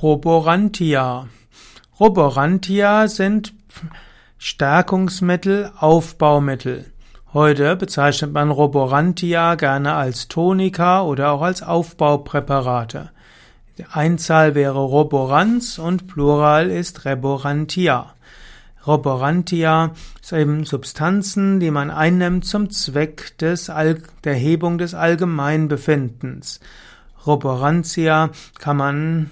Roborantia. Roborantia sind Stärkungsmittel, Aufbaumittel. Heute bezeichnet man Roborantia gerne als Tonika oder auch als Aufbaupräparate. Die Einzahl wäre Roborans und Plural ist Reborantia. Roborantia sind eben Substanzen, die man einnimmt zum Zweck des der Hebung des Allgemeinbefindens. Roborantia kann man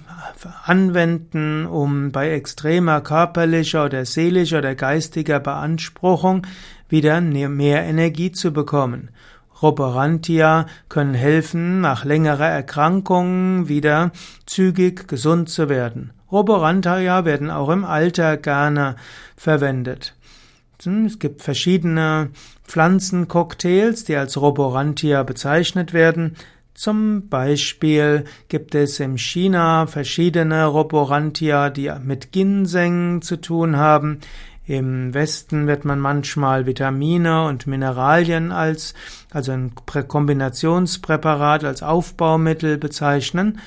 anwenden, um bei extremer körperlicher oder seelischer oder geistiger Beanspruchung wieder mehr Energie zu bekommen. Roborantia können helfen, nach längerer Erkrankung wieder zügig gesund zu werden. Roborantia werden auch im Alter gerne verwendet. Es gibt verschiedene Pflanzencocktails, die als Roborantia bezeichnet werden. Zum Beispiel gibt es in China verschiedene Roborantia, die mit Ginseng zu tun haben. Im Westen wird man manchmal Vitamine und Mineralien als, also ein Kombinationspräparat als Aufbaumittel bezeichnen.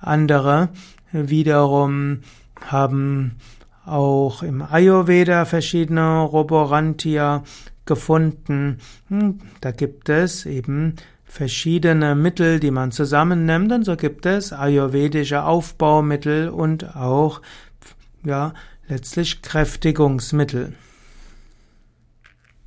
Andere wiederum haben auch im Ayurveda verschiedene Roborantia gefunden. Hm, da gibt es eben verschiedene Mittel, die man zusammennimmt und so gibt es ayurvedische Aufbaumittel und auch ja letztlich Kräftigungsmittel.